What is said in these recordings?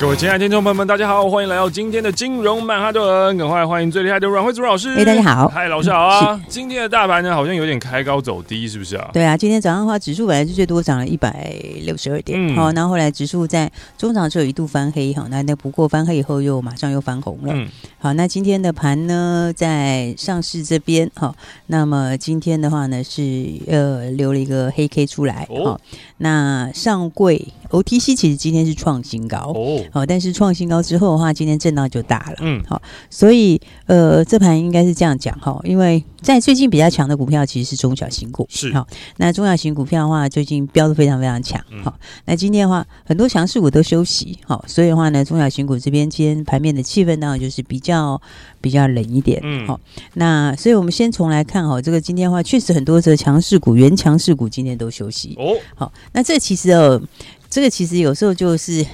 各位亲爱的听众朋友们，大家好，欢迎来到今天的金融曼哈顿，赶快欢迎最厉害的阮慧珠老师。哎，大家好，嗨，老师好啊。今天的大盘呢，好像有点开高走低，是不是啊？对啊，今天早上的话，指数本来是最多涨了一百六十二点，好、嗯，然后后来指数在中场就有一度翻黑，哈，那那不过翻黑以后又马上又翻红了。嗯，好，那今天的盘呢，在上市这边，哈，那么今天的话呢，是呃留了一个黑 K 出来，好、哦，那上柜 OTC 其实今天是创新高，哦。好，但是创新高之后的话，今天震荡就大了。嗯，好，所以呃，这盘应该是这样讲哈，因为在最近比较强的股票其实是中小型股，是好，那中小型股票的话，最近飙的非常非常强。好，那今天的话，很多强势股都休息，好，所以的话呢，中小型股这边今天盘面的气氛当然就是比较比较冷一点。嗯，好，那所以我们先从来看哈，这个今天的话，确实很多的强势股、原强势股今天都休息。哦，好，那这其实哦，这个其实有时候就是。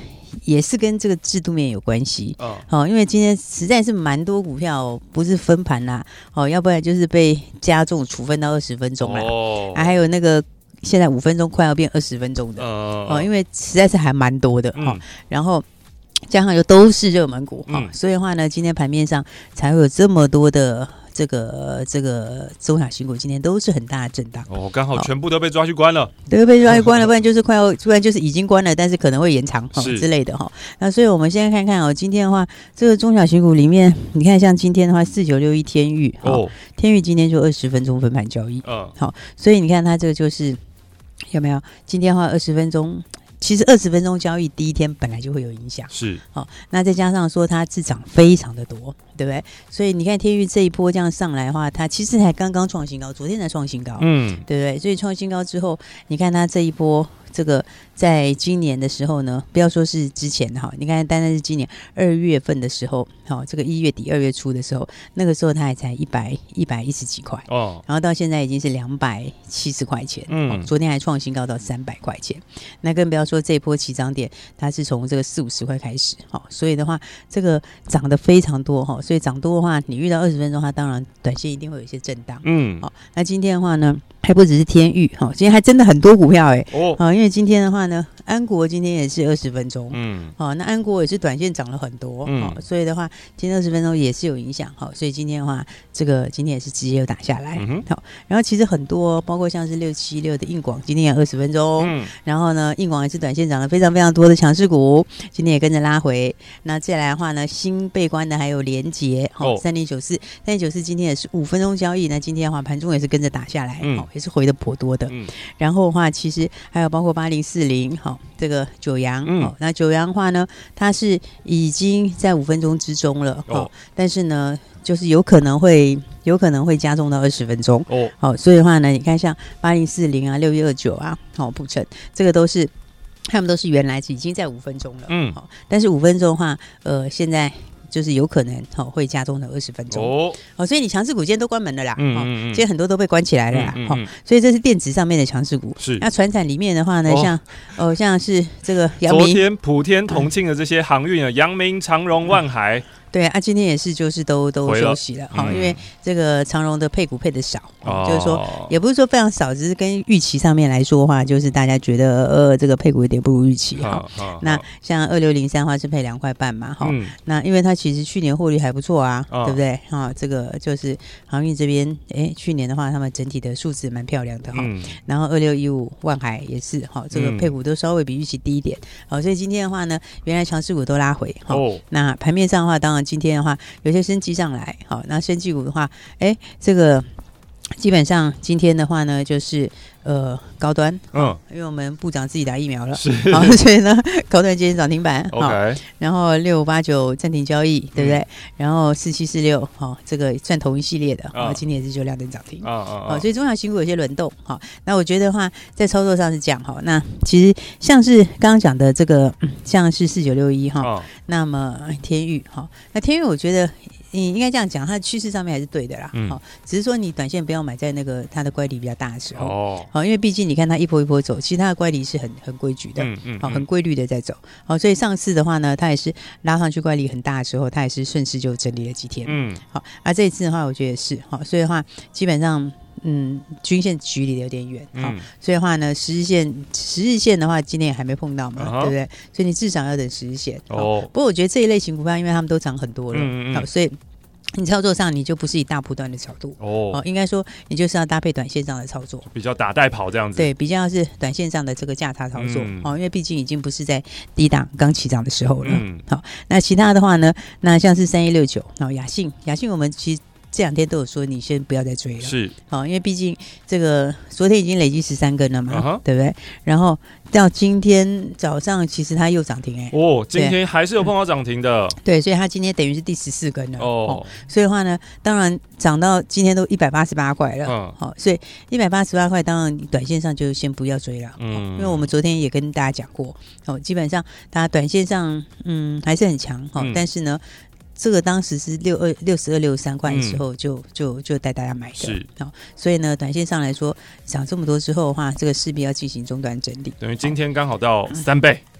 也是跟这个制度面有关系，哦，好，因为今天实在是蛮多股票不是分盘啦，哦，要不然就是被加重处分到二十分钟啦，哦，还有那个现在五分钟快要变二十分钟的，哦，因为实在是还蛮多的哈，然后加上又都是热门股哈，所以的话呢，今天盘面上才会有这么多的。这个这个中小型股今天都是很大的震荡。哦，刚好全部都被抓去关了，都被抓去关了，不然就是快要，不然就是已经关了，但是可能会延长哈之类的哈。那所以我们现在看看哦，今天的话，这个中小型股里面，你看像今天的话，四九六一天域哦，天域今天就二十分钟分盘交易，嗯，好，所以你看它这个就是有没有？今天的话二十分钟。其实二十分钟交易第一天本来就会有影响，是。好，那再加上说它滞涨非常的多，对不对？所以你看天域这一波这样上来的话，它其实才刚刚创新高，昨天才创新高，嗯，对不对？所以创新高之后，你看它这一波。这个在今年的时候呢，不要说是之前哈，你看单单是今年二月份的时候，好，这个一月底二月初的时候，那个时候它还才一百一百一十几块哦，然后到现在已经是两百七十块钱，嗯，昨天还创新高到三百块钱，那更不要说这一波起涨点，它是从这个四五十块开始，好，所以的话，这个涨得非常多哈，所以涨多的话，你遇到二十分钟，它当然短线一定会有一些震荡，嗯，好，那今天的话呢？还不只是天域哈，今天还真的很多股票哎哦，好，因为今天的话呢，安国今天也是二十分钟，嗯，好，那安国也是短线涨了很多，嗯，所以的话，今天二十分钟也是有影响，好，所以今天的话，这个今天也是直接又打下来，好，然后其实很多，包括像是六七六的硬广，今天也二十分钟，嗯，然后呢，硬广也是短线涨了非常非常多的强势股，今天也跟着拉回，那接下来的话呢，新被关的还有联杰，好，三零九四，三零九四今天也是五分钟交易，那今天的话盘中也是跟着打下来，好。也是回的颇多的，嗯，然后的话，其实还有包括八零四零，好，这个九阳，嗯，那九阳的话呢，它是已经在五分钟之中了，哦，但是呢，就是有可能会有可能会加重到二十分钟，哦，好，所以的话呢，你看像八零四零啊，六一二九啊，好，不成，这个都是他们都是原来是已经在五分钟了，嗯，好，但是五分钟的话，呃，现在。就是有可能哦会加重了二十分钟哦，哦，所以你强势股今天都关门了啦，嗯嗯，今天很多都被关起来了啦，哈，所以这是电子上面的强势股。是。那船产里面的话呢，像哦像是这个阳明、昨天普天同庆的这些航运啊，阳明、长荣、万海。对啊，今天也是，就是都都休息了，哈，因为这个长荣的配股配的少，就是说也不是说非常少，只是跟预期上面来说的话，就是大家觉得呃这个配股有点不如预期哈。那像二六零三的话是配两块半嘛，哈，那因为它其实去年获利还不错啊，对不对？哈，这个就是航运这边，哎，去年的话他们整体的数字蛮漂亮的哈。然后二六一五万海也是，哈，这个配股都稍微比预期低一点，好，所以今天的话呢，原来强势股都拉回，哈，那盘面上的话，当然。今天的话，有些升起上来，好，那生技股的话，哎，这个基本上今天的话呢，就是呃，高端，嗯，因为我们部长自己打疫苗了，是，好，所以呢，高端今天涨停板，OK，然后六五八九暂停交易，对不对？然后四七四六，好，这个算同一系列的，好，今天也是就亮灯涨停，啊啊，好，所以中小新股有些轮动，好，那我觉得话在操作上是这样，哈，那其实像是刚刚讲的这个，像是四九六一哈，那么天域，哈，那天域我觉得。你应该这样讲，它的趋势上面还是对的啦。嗯，好，只是说你短线不要买在那个它的乖离比较大的时候。哦，好，因为毕竟你看它一波一波走，其实它的乖离是很很规矩的。嗯嗯。好，很规律的在走。好，所以上次的话呢，它也是拉上去乖离很大的时候，它也是顺势就整理了几天。嗯。好，而这一次的话，我觉得也是。好，所以的话，基本上。嗯，均线距离的有点远，好、嗯，所以的话呢，十日线十日线的话，今天也还没碰到嘛，啊、对不对？所以你至少要等十日线。哦，不过我觉得这一类型股票，因为他们都涨很多了，嗯嗯好，所以你操作上你就不是以大波段的角度哦，应该说你就是要搭配短线上的操作，比较打带跑这样子，对，比较是短线上的这个价差操作，哦、嗯，因为毕竟已经不是在低档刚起涨的时候了，嗯，好，那其他的话呢，那像是三一六九，然后雅信，雅信我们其实。这两天都有说，你先不要再追了。是，好，因为毕竟这个昨天已经累积十三根了嘛，uh huh. 对不对？然后到今天早上，其实它又涨停哎、欸。哦，今天还是有碰到涨停的、嗯。对，所以它今天等于是第十四根了。哦，哦，所以的话呢，当然涨到今天都一百八十八块了。嗯，好，所以一百八十八块，当然短线上就先不要追了。嗯，因为我们昨天也跟大家讲过，哦，基本上它短线上嗯还是很强哈，嗯、但是呢。这个当时是六二六十二六十三块的时候就，就就就带大家买的，是。好，所以呢，短线上来说涨这么多之后的话，这个势必要进行中端整理，等于今天刚好到三倍。嗯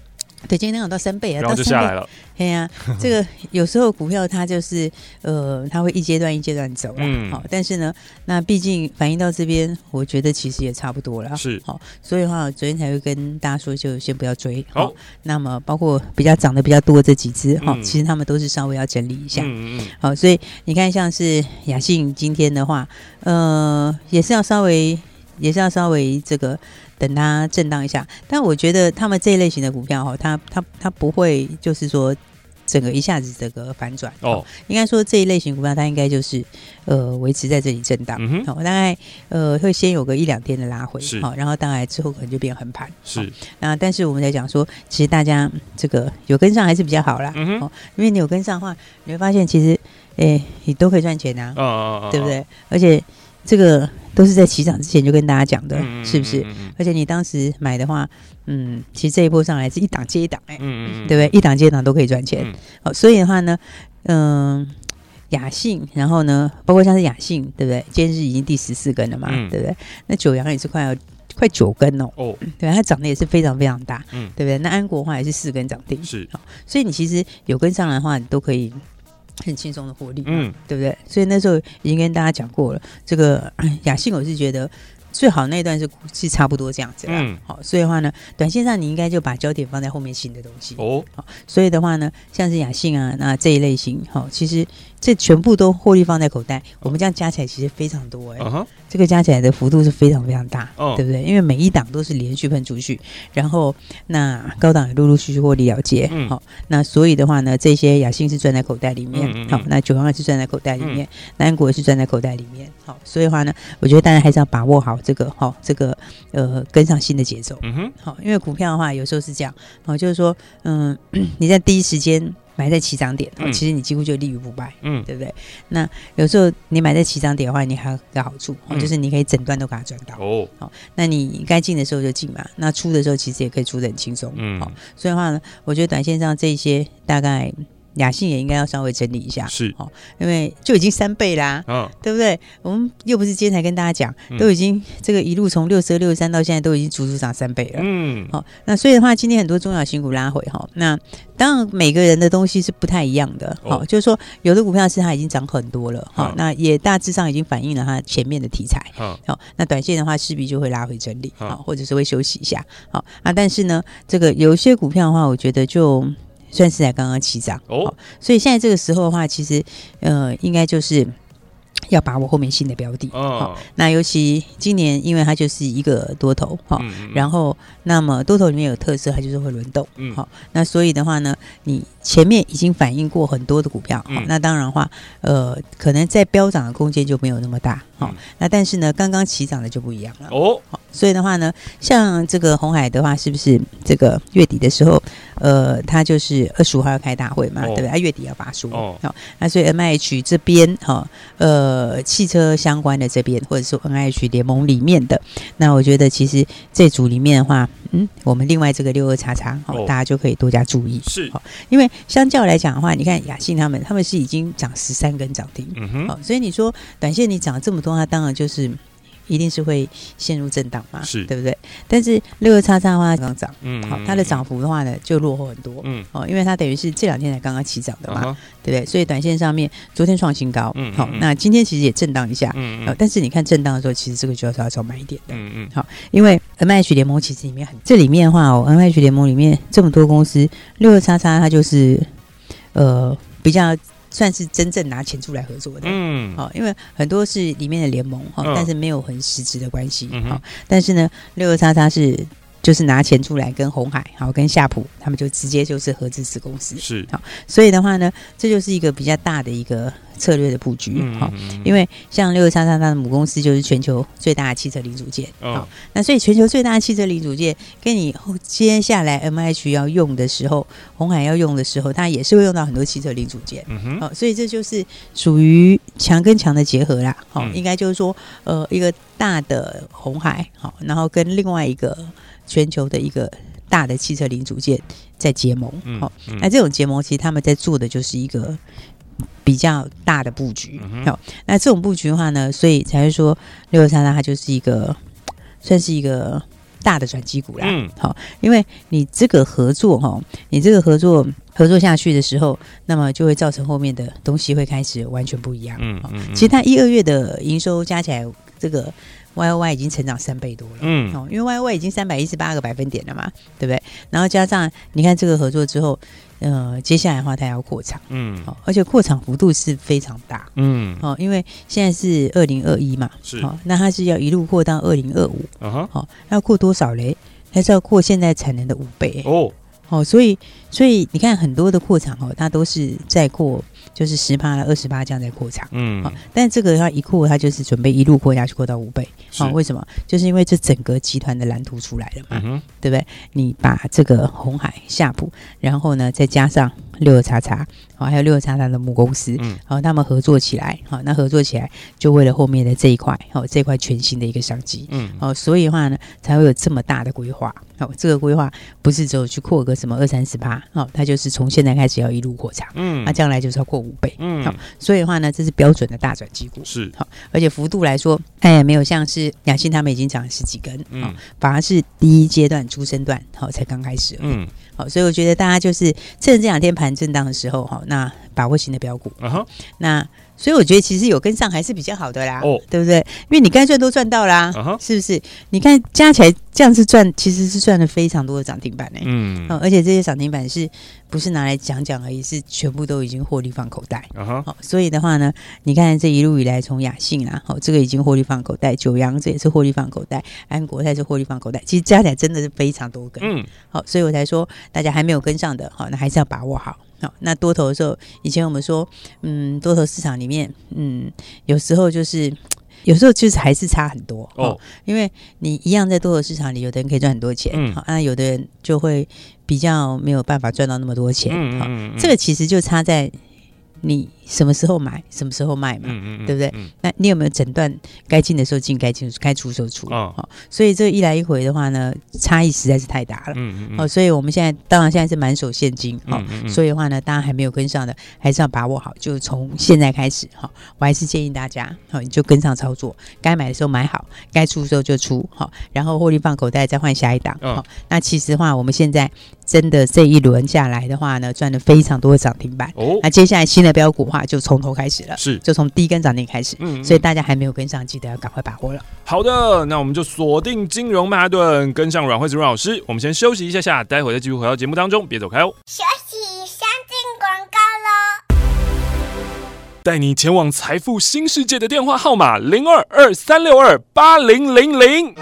对，今天涨到三倍啊，然后就下来了。对呀、啊，这个有时候股票它就是呃，它会一阶段一阶段走，嗯，好，但是呢，那毕竟反映到这边，我觉得其实也差不多了，是好，所以的话，昨天才会跟大家说，就先不要追，好。那么包括比较涨得比较多这几只，哈、嗯，其实他们都是稍微要整理一下，嗯嗯，好，所以你看，像是雅信今天的话，呃，也是要稍微，也是要稍微这个。等它震荡一下，但我觉得他们这一类型的股票哈，它它它不会就是说整个一下子这个反转哦。应该说这一类型股票它应该就是呃维持在这里震荡，嗯哼，大概呃会先有个一两天的拉回，是好，然后大概之后可能就变横盘，是。那但是我们在讲说，其实大家这个有跟上还是比较好啦，嗯哼，因为你有跟上的话，你会发现其实诶你都可以赚钱啊，哦哦哦，对不对？而且这个。都是在起涨之前就跟大家讲的，嗯、是不是？嗯、而且你当时买的话，嗯，其实这一波上来是一档接一档，哎，嗯、对不对？一档接一档都可以赚钱。好、嗯，所以的话呢，嗯、呃，雅信，然后呢，包括像是雅信，对不对？今天是已经第十四根了嘛，嗯、对不对？那九阳也是快要快九根哦，哦，对，它涨得也是非常非常大，嗯，对不对？那安国的话也是四根涨停，是，好，所以你其实有跟上来的话，你都可以。很轻松的获利，嗯，对不对？所以那时候已经跟大家讲过了，这个 雅信我是觉得最好那一段是是差不多这样子，嗯，好，所以的话呢，短线上你应该就把焦点放在后面新的东西哦，好，所以的话呢，像是雅信啊，那这一类型，好，其实。这全部都获利放在口袋，我们这样加起来其实非常多哎、欸，uh huh. 这个加起来的幅度是非常非常大，uh. 对不对？因为每一档都是连续喷出去，然后那高档也陆陆续续获利了结，好、uh 那所以的话呢，这些雅信是赚在口袋里面，好、uh 那九阳也是赚在口袋里面，南、uh. 国也是赚在口袋里面，好、哦，所以的话呢，我觉得大家还是要把握好这个，好、哦，这个呃跟上新的节奏，嗯哼、uh，好、因为股票的话有时候是这样，好、哦，就是说，嗯，你在第一时间。买在起涨点，其实你几乎就立于不败，嗯，对不对？那有时候你买在起涨点的话，你还有个好处，嗯、就是你可以整段都给它赚到哦。好，那你该进的时候就进嘛，那出的时候其实也可以出的很轻松，嗯。好，所以的话呢，我觉得短线上这些大概。雅信也应该要稍微整理一下，是。哦，因为就已经三倍啦，嗯、哦，对不对？我们又不是今天才跟大家讲，嗯、都已经这个一路从六十二、六十三到现在都已经足足涨三倍了，嗯，好、哦，那所以的话，今天很多中小型股拉回哈、哦，那当然每个人的东西是不太一样的，好、就是说有的股票是它已经涨很多了，好、哦，哦、那也大致上已经反映了它前面的题材，好、那短线的话势必就会拉回整理，好、哦，或者是会休息一下，好、哦，啊，但是呢，这个有一些股票的话，我觉得就。算是才刚刚起涨。哦，所以现在这个时候的话，其实呃，应该就是要把握后面新的标的。哦。那尤其今年，因为它就是一个多头哈，然后那么多头里面有特色，它就是会轮动，好，那所以的话呢，你前面已经反映过很多的股票，好，那当然的话，呃，可能在飙涨的空间就没有那么大，好，那但是呢，刚刚起涨的就不一样了。哦。好所以的话呢，像这个红海的话，是不是这个月底的时候，呃，它就是二十五号要开大会嘛，哦、对不对？它月底要发书，哦，好，那所以 M I H 这边哈、哦，呃，汽车相关的这边，或者说 N I H 联盟里面的，那我觉得其实这组里面的话，嗯，我们另外这个六二叉叉，哦，大家就可以多加注意，是，好，因为相较来讲的话，你看雅信他们，他们是已经涨十三根涨停，嗯哼，好，所以你说短线你涨了这么多，它当然就是。一定是会陷入震荡嘛，是对不对？但是六二叉叉的话刚涨，嗯，好，它的涨幅的话呢就落后很多，嗯，哦，因为它等于是这两天才刚刚起涨的嘛，嗯、对不对？所以短线上面昨天创新高，嗯，好，那今天其实也震荡一下，嗯，嗯但是你看震荡的时候，其实这个就要稍稍买一点的，嗯嗯，好，因为 MH 联盟其实里面很，这里面的话哦，MH 联盟里面这么多公司，六二叉叉它就是呃比较。算是真正拿钱出来合作的，嗯，好，因为很多是里面的联盟哈，但是没有很实质的关系，好，但是呢，六六叉叉是就是拿钱出来跟红海，好，跟夏普他们就直接就是合资子公司，是。好，所以的话呢，这就是一个比较大的一个。策略的布局，好，因为像六六三三它的母公司就是全球最大的汽车零组件，好，那所以全球最大的汽车零组件，跟你接下来 M H 要用的时候，红海要用的时候，它也是会用到很多汽车零组件，嗯哼。好，所以这就是属于强跟强的结合啦，好，应该就是说，呃，一个大的红海，好，然后跟另外一个全球的一个大的汽车零组件在结盟，好，那这种结盟其实他们在做的就是一个。比较大的布局，好、那这种布局的话呢，所以才会说六六三三它就是一个算是一个大的转机股啦。嗯，好，因为你这个合作哈，你这个合作合作下去的时候，那么就会造成后面的东西会开始完全不一样。嗯，嗯，其实它一二月的营收加起来，这个 Y O Y 已经成长三倍多了。嗯，哦，因为 Y O Y 已经三百一十八个百分点了嘛，对不对？然后加上你看这个合作之后。呃，接下来的话，它要扩厂，嗯，好，而且扩厂幅度是非常大，嗯，好，因为现在是二零二一嘛，是，好，那它是要一路扩到二零二五，啊哈，好，要扩多少嘞？它是要扩现在产能的五倍哦，好，所以，所以你看很多的扩厂哦，它都是在扩。就是十趴了，二十趴这样在扩场，嗯，好，但这个它一扩，它就是准备一路扩下去，扩到五倍，好是，为什么？就是因为这整个集团的蓝图出来了嘛，嗯、对不对？你把这个红海、夏普，然后呢，再加上六二叉叉，好，还有六二叉叉的母公司，嗯，好，他们合作起来，好，那合作起来就为了后面的这一块，好，这块全新的一个商机，嗯，好，所以的话呢，才会有这么大的规划，好，这个规划不是只有去扩个什么二三十八，好，它就是从现在开始要一路扩厂，嗯，那将来就是要扩。五倍，嗯，好，所以的话呢，这是标准的大转机股，是好，而且幅度来说，哎，没有像是雅信他们已经涨了十几根，嗯，反而是第一阶段、出生段，好，才刚开始，嗯，好，所以我觉得大家就是趁这两天盘震荡的时候，哈，那把握型的标股，那。所以我觉得其实有跟上还是比较好的啦，哦，对不对？因为你该赚都赚到啦，啊、是不是？你看加起来这样子赚，其实是赚了非常多的涨停板呢。嗯，而且这些涨停板是不是拿来讲讲而已？是全部都已经获利放口袋。好，所以的话呢，你看这一路以来，从雅信啊，好，这个已经获利放口袋，九阳这也是获利放口袋，安国泰是获利放口袋，其实加起来真的是非常多根。嗯，好，所以我才说大家还没有跟上的，好，那还是要把握好。好，那多头的时候，以前我们说，嗯，多头市场里面，嗯，有时候就是，有时候就是还是差很多哦，因为你一样在多头市场里，有的人可以赚很多钱，嗯，好，那有的人就会比较没有办法赚到那么多钱，嗯，好，这个其实就差在你。什么时候买，什么时候卖嘛，嗯嗯对不对？嗯、那你有没有诊断该进的时候进，该进该出的时候出？哦，好，所以这一来一回的话呢，差异实在是太大了。嗯嗯，好，所以我们现在当然现在是满手现金，好，所以的话呢，大家还没有跟上的，还是要把握好，就从现在开始，好，我还是建议大家，好，你就跟上操作，该买的时候买好，该出的时候就出，好，然后获利放口袋，再换下一档。好，那其实的话，我们现在真的这一轮下来的话呢，赚了非常多的涨停板。哦，那接下来新的标股话。就从头开始了，是就从第一根涨停开始，嗯，所以大家还没有跟上，记得要赶快把握了。好的，那我们就锁定金融曼哈顿，跟上阮惠子阮老师。我们先休息一下下，待会再继续回到节目当中，别走开哦。休息，先进广告喽。带你前往财富新世界的电话号码零二二三六二八零零零。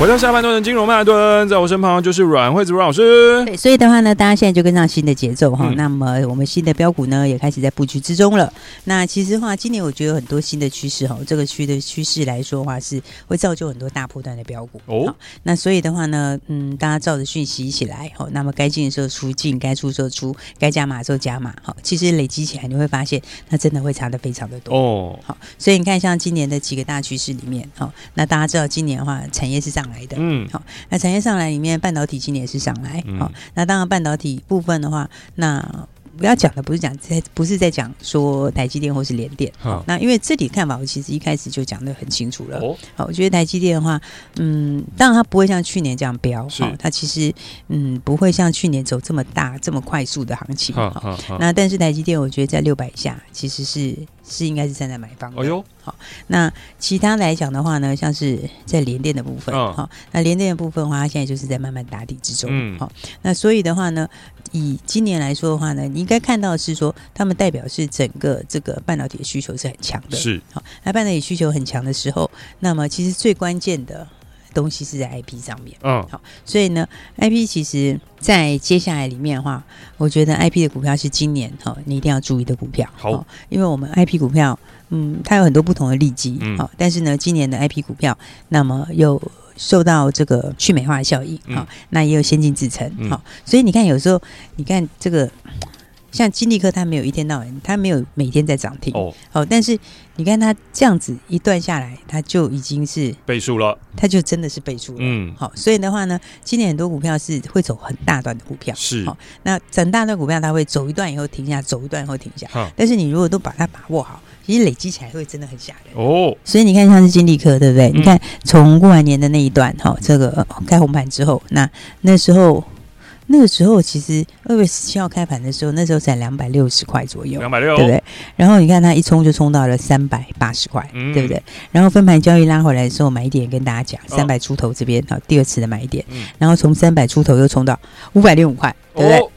回到下半段的金融曼哈顿，在我身旁就是阮惠子阮老师。对，所以的话呢，大家现在就跟上新的节奏哈。嗯、那么我们新的标股呢，也开始在布局之中了。那其实的话，今年我觉得有很多新的趋势哈。这个区的趋势来说的话，是会造就很多大波段的标股哦。那所以的话呢，嗯，大家照着讯息一起来哈。那么该进的时候出进，该出的时候出，该加码的时候加码。好，其实累积起来你会发现，它真的会差的非常的多哦。好，所以你看，像今年的几个大趋势里面，哈，那大家知道今年的话，产业是上来的，嗯，好。那产业上来里面，半导体今年也是上来，好、嗯。那当然，半导体部分的话，那不要讲的不是讲在，不是在讲说台积电或是联电。好，那因为这里看法，我其实一开始就讲的很清楚了。哦，好，我觉得台积电的话，嗯，当然它不会像去年这样飙，好。它其实嗯不会像去年走这么大、这么快速的行情。好，那但是台积电，我觉得在六百以下，其实是。是应该是站在买方的。哎呦，好，那其他来讲的话呢，像是在联电的部分，好、哦，那联电的部分的话，它现在就是在慢慢打底之中，嗯，好，那所以的话呢，以今年来说的话呢，你应该看到的是说，他们代表是整个这个半导体的需求是很强的，是，好，那半导体需求很强的时候，那么其实最关键的。东西是在 IP 上面，嗯，好，所以呢，IP 其实，在接下来里面的话，我觉得 IP 的股票是今年哈，你一定要注意的股票，好，因为我们 IP 股票，嗯，它有很多不同的利基，好，嗯，但是呢，今年的 IP 股票，那么又受到这个去美化的效应，好，嗯，那也有先进制程，好，所以你看，有时候你看这个。像金立科，它没有一天到晚，它没有每天在涨停哦。哦，但是你看它这样子一段下来，它就已经是倍数了，它就真的是倍数了。嗯，好，所以的话呢，今年很多股票是会走很大段的股票，是。好，那整大段股票它会走一段以后停下，走一段以后停下。哈但是你如果都把它把握好，其实累积起来会真的很吓人哦。所以你看，像是金立科，对不对？嗯、你看从过完年的那一段，哈，这个开红盘之后，那那时候。那个时候其实二月十七号开盘的时候，那时候才两百六十块左右，两百六，对不对？然后你看它一冲就冲到了三百八十块，嗯、对不对？然后分盘交易拉回来的时候，买点跟大家讲，三百出头这边好，第二次的买点，嗯、然后从三百出头又冲到五百零五块，对不对？哦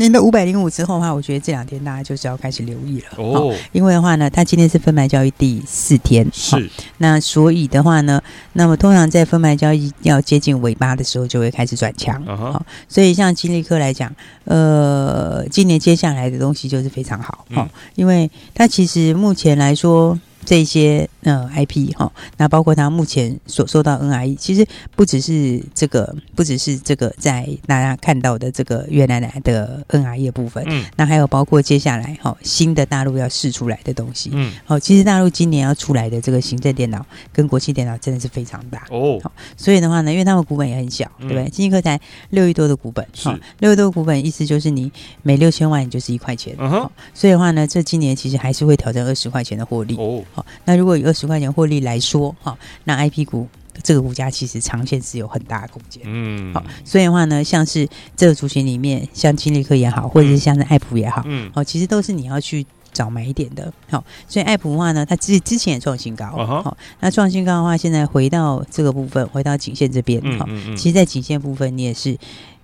那那五百零五之后的话，我觉得这两天大家就是要开始留意了哦。因为的话呢，它今天是分牌交易第四天，是。那所以的话呢，那么通常在分牌交易要接近尾巴的时候，就会开始转强。好，所以像金立科来讲，呃，今年接下来的东西就是非常好。好，因为它其实目前来说。这些呃 IP 哈，那包括他目前所收到 NRE，其实不只是这个，不只是这个在大家看到的这个越南来的 NRE 的部分，嗯，那还有包括接下来哈新的大陆要试出来的东西，嗯，好，其实大陆今年要出来的这个行政电脑跟国际电脑真的是非常大哦，好，所以的话呢，因为他们股本也很小，对不对？金立科才六亿多的股本，好，六亿多的股本意思就是你每六千万你就是一块钱，嗯哼，所以的话呢，这今年其实还是会挑战二十块钱的获利。哦。好，那如果以二十块钱获利来说，哈，那 IP 股这个股价其实长线是有很大的空间，嗯，好，所以的话呢，像是这个族群里面，像金立科也好，或者是像是爱普也好，嗯，好，其实都是你要去找买点的，好，所以爱普的话呢，它之之前也创新高，好，那创新高的话，现在回到这个部分，回到颈线这边，好，其实，在颈线部分，你也是。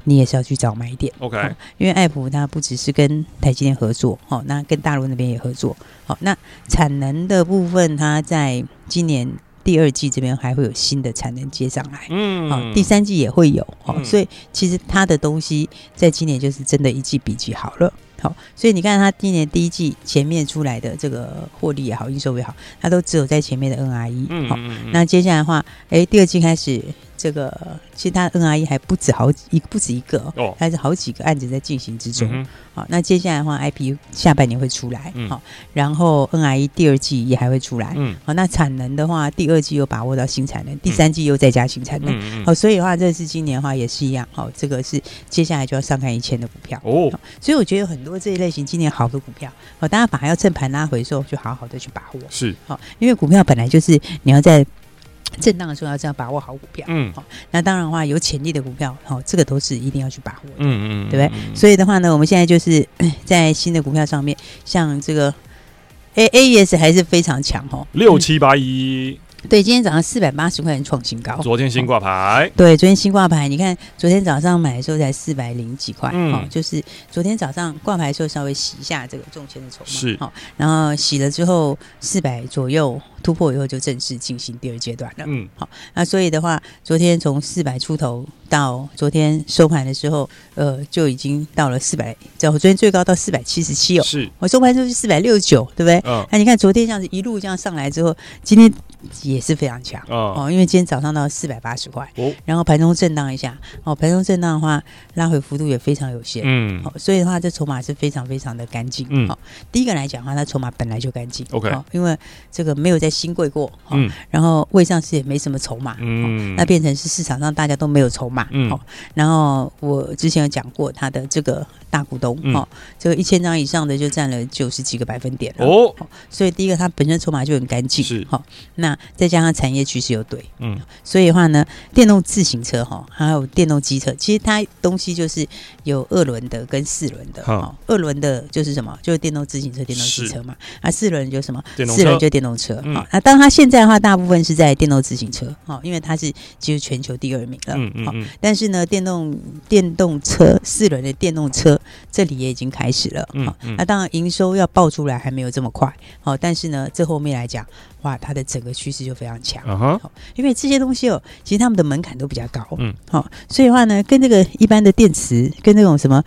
你也是要去找买点，OK？因为爱普它不只是跟台积电合作，哦，那跟大陆那边也合作，好，那产能的部分，它在今年第二季这边还会有新的产能接上来，嗯，好，第三季也会有，好，所以其实它的东西在今年就是真的一季比一季好了，好，所以你看它今年第一季前面出来的这个获利也好，营收也好，它都只有在前面的 NRE，好，那接下来的话，哎，第二季开始。这个其实它 NRE 还不止好几一不止一个哦，还是好几个案子在进行之中。好，那接下来的话，IP 下半年会出来，嗯、好，然后 NRE 第二季也还会出来，嗯，好，那产能的话，第二季又把握到新产能，第三季又再加新产能，嗯、好，所以的话，这是今年的话也是一样，好，这个是接下来就要上看一千的股票。哦，所以我觉得有很多这一类型今年好的股票，好，大家反而要趁盘拉回的时候，就好好的去把握，是，好，因为股票本来就是你要在。震荡的时候要这样把握好股票，嗯，好，那当然的话有潜力的股票，好，这个都是一定要去把握的，嗯嗯，对不对？所以的话呢，我们现在就是 在新的股票上面，像这个 A A E S 还是非常强哦，六七八一。对，今天早上四百八十块钱创新高。昨天新挂牌。对，昨天新挂牌，你看昨天早上买的时候才四百零几块，嗯、哦，就是昨天早上挂牌的时候稍微洗一下这个中签的筹码，是，好、哦，然后洗了之后四百左右突破以后就正式进行第二阶段了。嗯，好，那所以的话，昨天从四百出头到昨天收盘的时候，呃，就已经到了四百，在我昨天最高到四百七十七哦。是，我收盘就是四百六十九，对不对？嗯。那你看昨天这样子一路这样上来之后，今天也是非常强哦，因为今天早上到四百八十块，哦，然后盘中震荡一下，哦，盘中震荡的话，拉回幅度也非常有限，嗯，好，所以的话，这筹码是非常非常的干净，嗯，好，第一个来讲的话，它筹码本来就干净，OK，因为这个没有在新贵过，嗯，然后未上市也没什么筹码，嗯，那变成是市场上大家都没有筹码，嗯，然后我之前有讲过他的这个大股东，哦，这个一千张以上的就占了九十几个百分点哦，所以第一个它本身筹码就很干净，是，好，那再加上产业趋势又对，嗯，所以的话呢，电动自行车哈，还有电动机车，其实它东西就是有二轮的跟四轮的，哈，二轮的就是什么？就是电动自行车、电动机车嘛，啊，四轮就什么？四轮就电动车，好，那当它现在的话，大部分是在电动自行车，哈，因为它是其实全球第二名了，嗯嗯，但是呢，电动电动车四轮的电动车这里也已经开始了，嗯，那当然营收要爆出来还没有这么快，好，但是呢，这后面来讲。哇，它的整个趋势就非常强，好、uh 因为这些东西哦，其实他们的门槛都比较高，嗯，好，所以的话呢，跟这个一般的电池，跟这种什么。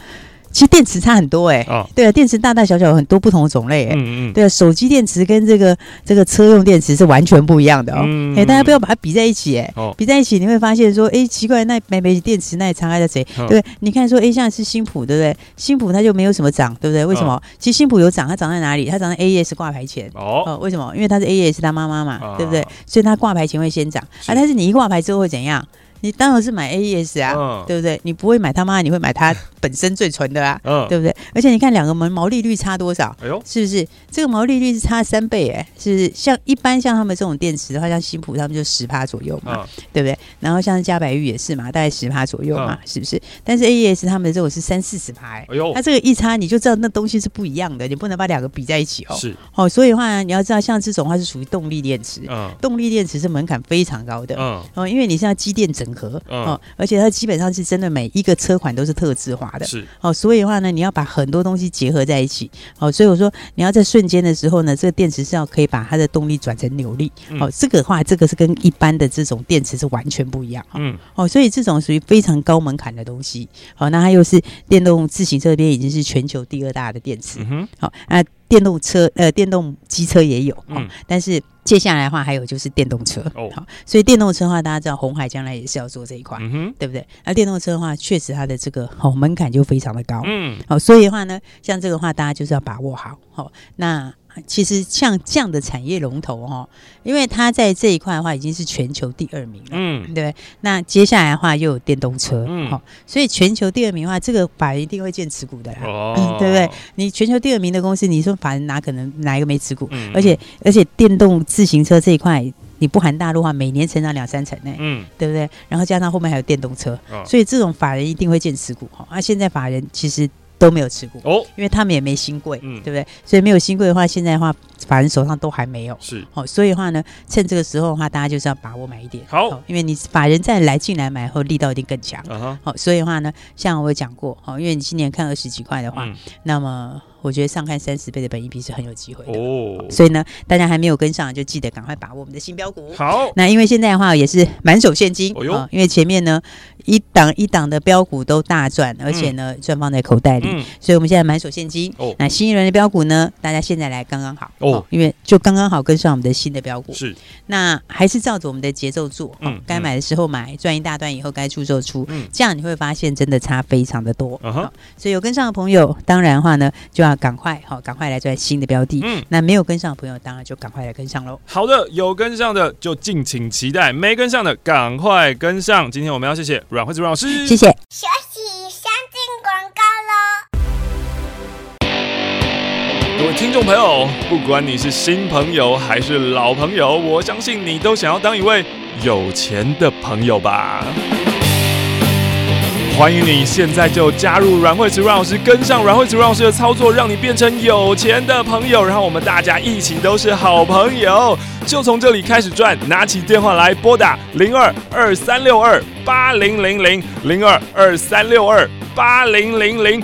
其实电池差很多哎，对啊，电池大大小小有很多不同的种类哎，对啊，手机电池跟这个这个车用电池是完全不一样的哦，哎，大家不要把它比在一起哎，比在一起你会发现说，哎，奇怪，那没没电池那也长还在谁？对，你看说，哎，像是新普对不对？新普它就没有什么涨，对不对？为什么？其实新普有涨，它涨在哪里？它涨在 AES 挂牌前哦，为什么？因为它是 AES 它妈妈嘛，对不对？所以它挂牌前会先涨啊，但是你一挂牌之后会怎样？你当然是买 AES 啊，嗯、对不对？你不会买他妈，你会买它 本身最纯的啊，嗯、对不对？而且你看两个门毛利率差多少？哎呦，是不是？这个毛利率是差三倍哎，是不是？像一般像他们这种电池的话，像新普他们就十趴左右嘛，嗯、对不对？然后像嘉百玉也是嘛，大概十趴左右嘛，嗯、是不是？但是 AES 他们的这种是三四十趴哎，哎呦，它这个一差你就知道那东西是不一样的，你不能把两个比在一起哦。是哦，所以的话你要知道，像这种话是属于动力电池，嗯，动力电池是门槛非常高的，嗯，哦，因为你是要机电整合，嗯。哦而且它基本上是真的，每一个车款都是特制化的，是。哦，所以的话呢，你要把很多东西结合在一起，哦，所以我说你要在瞬间的时候呢，这个电池是要可以把它的动力转成扭力，哦，这个的话，这个是跟一般的这种电池是完全不一样，嗯，哦，所以这种属于非常高门槛的东西，好，那它又是电动自行车这边已经是全球第二大的电池，好，那电动车呃，电动机车也有，嗯，但是。接下来的话，还有就是电动车，好、哦，所以电动车的话，大家知道红海将来也是要做这一块，嗯、哼对不对？那电动车的话，确实它的这个好、哦、门槛就非常的高，嗯，好、哦，所以的话呢，像这个话，大家就是要把握好，好、哦，那。其实像这样的产业龙头哈，因为它在这一块的话已经是全球第二名了，嗯，对。那接下来的话又有电动车，嗯，好，所以全球第二名的话，这个法人一定会建持股的啦，哦、嗯，对不对？你全球第二名的公司，你说法人哪可能哪一个没持股？嗯、而且而且电动自行车这一块，你不含大陆的话，每年成长两三成呢，嗯，对不对？然后加上后面还有电动车，哦、所以这种法人一定会建持股哈。那、啊、现在法人其实。都没有持股哦，因为他们也没新贵，嗯，对不对？所以没有新贵的话，现在的话，法人手上都还没有，是。哦。所以的话呢，趁这个时候的话，大家就是要把握买一点。好，因为你法人再来进来买后，力道一定更强，好，所以的话呢，像我有讲过，好，因为你今年看二十几块的话，那么。我觉得上看三十倍的本益比是很有机会的哦，所以呢，大家还没有跟上，就记得赶快把握我们的新标股。好，那因为现在的话也是满手现金，哦、呃，因为前面呢一档一档的标股都大赚，而且呢赚放在口袋里，嗯、所以我们现在满手现金。哦，那新一轮的标股呢，大家现在来刚刚好哦，因为就刚刚好跟上我们的新的标股。是，那还是照着我们的节奏做，嗯，该买的时候买，赚一大段以后该出就出，嗯，这样你会发现真的差非常的多。嗯哼，所以有跟上的朋友，当然的话呢就要。那赶快好，赶快来赚新的标的。嗯，那没有跟上的朋友，当然就赶快来跟上喽。好的，有跟上的就敬请期待，没跟上的赶快跟上。今天我们要谢谢阮惠子阮老师，谢谢。休息，先进广告喽。各位听众朋友，不管你是新朋友还是老朋友，我相信你都想要当一位有钱的朋友吧。欢迎你现在就加入阮惠慈阮老师，跟上阮惠慈阮老师的操作，让你变成有钱的朋友，然后我们大家一起都是好朋友，就从这里开始赚。拿起电话来拨打零二二三六二八零零零零二二三六二八零零零。